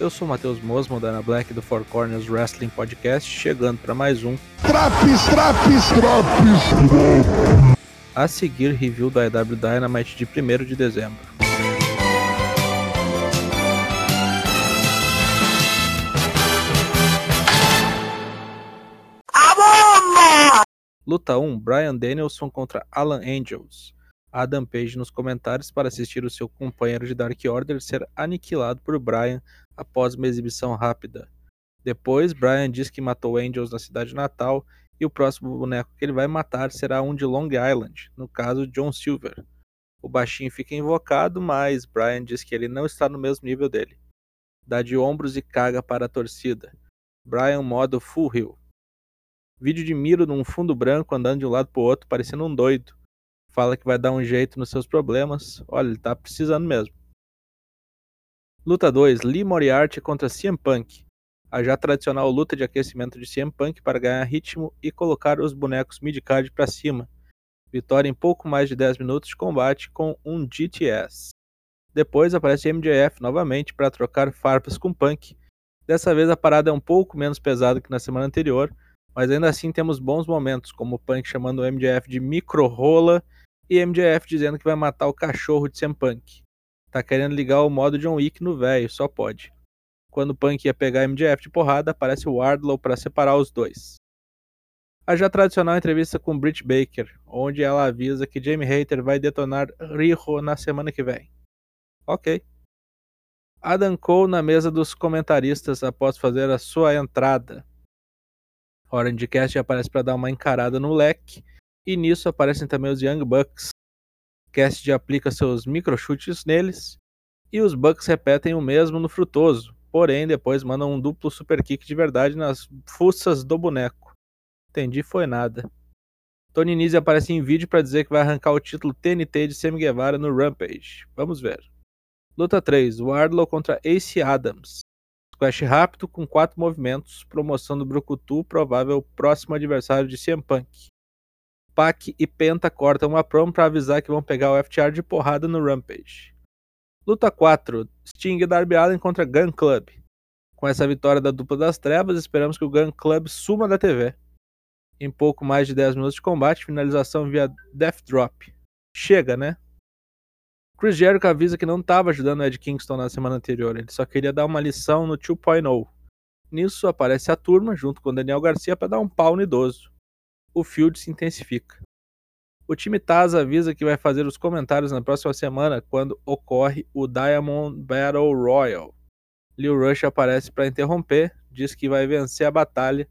Eu sou o Matheus Mosmo, da Ana Black do Four Corners Wrestling Podcast, chegando para mais um Traps, traps, traps. a seguir review da EW Dynamite de 1 de dezembro. Luta 1: Brian Danielson contra Alan Angels. Adam Page nos comentários para assistir o seu companheiro de Dark Order ser aniquilado por Brian após uma exibição rápida. Depois, Brian diz que matou Angels na cidade natal e o próximo boneco que ele vai matar será um de Long Island, no caso John Silver. O baixinho fica invocado, mas Brian diz que ele não está no mesmo nível dele. Dá de ombros e caga para a torcida. Brian modo full hill. Vídeo de Miro num fundo branco andando de um lado pro outro, parecendo um doido. Fala que vai dar um jeito nos seus problemas. Olha, ele tá precisando mesmo. Luta 2: Lee Moriarty contra CM Punk. A já tradicional luta de aquecimento de CM Punk para ganhar ritmo e colocar os bonecos midcard para cima. Vitória em pouco mais de 10 minutos de combate com um GTS. Depois aparece MJF novamente para trocar farpas com Punk. Dessa vez a parada é um pouco menos pesada que na semana anterior, mas ainda assim temos bons momentos, como o Punk chamando o MJF de micro-rola e MJF dizendo que vai matar o cachorro de CM Punk. Tá querendo ligar o modo John Wick no velho, só pode. Quando Punk ia pegar MJF de porrada, aparece o Wardlow para separar os dois. A já tradicional entrevista com Britt Baker, onde ela avisa que Jamie Hater vai detonar Riho na semana que vem. Ok. Adam Cole na mesa dos comentaristas após fazer a sua entrada. Orange Cast aparece para dar uma encarada no leque e nisso aparecem também os Young Bucks. Cast aplica seus microchutes neles e os Bucks repetem o mesmo no Frutoso, porém depois mandam um duplo super kick de verdade nas fuças do boneco. Entendi, foi nada. Tony Nese aparece em vídeo para dizer que vai arrancar o título TNT de Sammy Guevara no Rampage. Vamos ver. Luta 3: Wardlow contra Ace Adams. Squash rápido com quatro movimentos, promoção do Brucutu, provável próximo adversário de CM Punk. Pac e Penta cortam uma promo para avisar que vão pegar o FTR de porrada no Rampage. Luta 4: Sting e Darby Allin contra Gun Club. Com essa vitória da dupla das trevas, esperamos que o Gun Club suma da TV. Em pouco mais de 10 minutos de combate, finalização via Death Drop. Chega, né? Chris Jericho avisa que não estava ajudando o Ed Kingston na semana anterior, ele só queria dar uma lição no 2.0. Nisso aparece a turma, junto com Daniel Garcia, para dar um pau no idoso o field se intensifica. O time Taz avisa que vai fazer os comentários na próxima semana quando ocorre o Diamond Battle Royal. Lil Rush aparece para interromper, diz que vai vencer a batalha,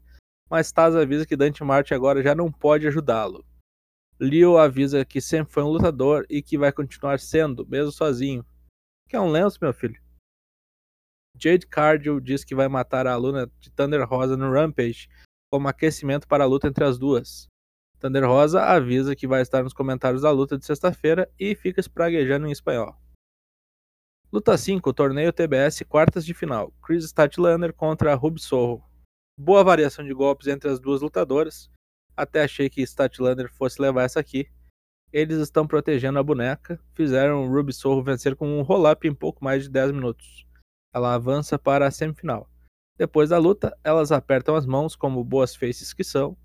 mas Taz avisa que Dante Martin agora já não pode ajudá-lo. Leo avisa que sempre foi um lutador e que vai continuar sendo, mesmo sozinho. Que é um lenço, meu filho. Jade Cargill diz que vai matar a aluna de Thunder Rosa no Rampage como aquecimento para a luta entre as duas. Thunder Rosa avisa que vai estar nos comentários da luta de sexta-feira e fica espraguejando em espanhol. Luta 5, torneio TBS, quartas de final. Chris Statlander contra Ruby. Boa variação de golpes entre as duas lutadoras. Até achei que Statlander fosse levar essa aqui. Eles estão protegendo a boneca. Fizeram Ruby vencer com um roll-up em pouco mais de 10 minutos. Ela avança para a semifinal. Depois da luta, elas apertam as mãos como boas faces que são,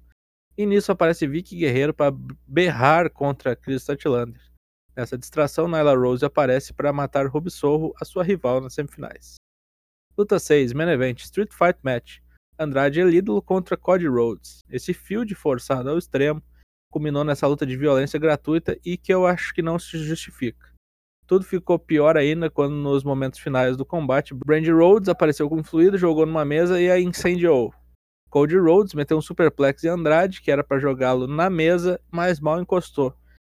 e nisso aparece Vicky Guerreiro para berrar contra Chris Statlander. Nessa distração, Nyla Rose aparece para matar Ruby Sorro, a sua rival nas semifinais. Luta 6, Main Event, Street Fight Match. Andrade Elídolo contra Cody Rhodes. Esse field forçado ao extremo culminou nessa luta de violência gratuita e que eu acho que não se justifica. Tudo ficou pior ainda quando, nos momentos finais do combate, Brandy Rhodes apareceu com fluido, jogou numa mesa e a incendiou. Cody Rhodes meteu um superplex em Andrade, que era para jogá-lo na mesa, mas mal encostou.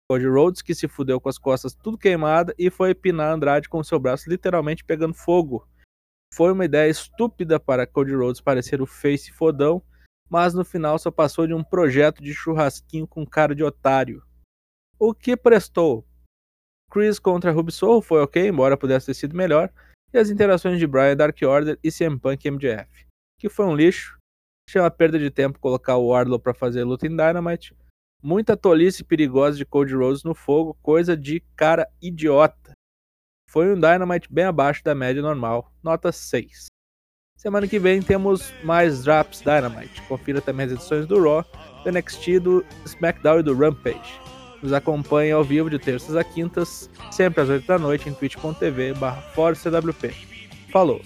Cody Rhodes, que se fudeu com as costas tudo queimada e foi pinar Andrade com seu braço literalmente pegando fogo. Foi uma ideia estúpida para Cody Rhodes parecer o face fodão, mas no final só passou de um projeto de churrasquinho com cara de otário. O que prestou? Chris contra Ruby Soul foi ok, embora pudesse ter sido melhor, e as interações de Brian Dark Order e CM Punk e MJF, que foi um lixo, achei uma perda de tempo colocar o Wardlow para fazer luta em Dynamite, muita tolice perigosa de Cody Rhodes no fogo, coisa de cara idiota. Foi um Dynamite bem abaixo da média normal, nota 6. Semana que vem temos mais Drops Dynamite. Confira também as edições do Raw, do NXT, do SmackDown e do Rampage. Nos acompanhe ao vivo de terças a quintas, sempre às 8 da noite em twitch.tv barra Falou!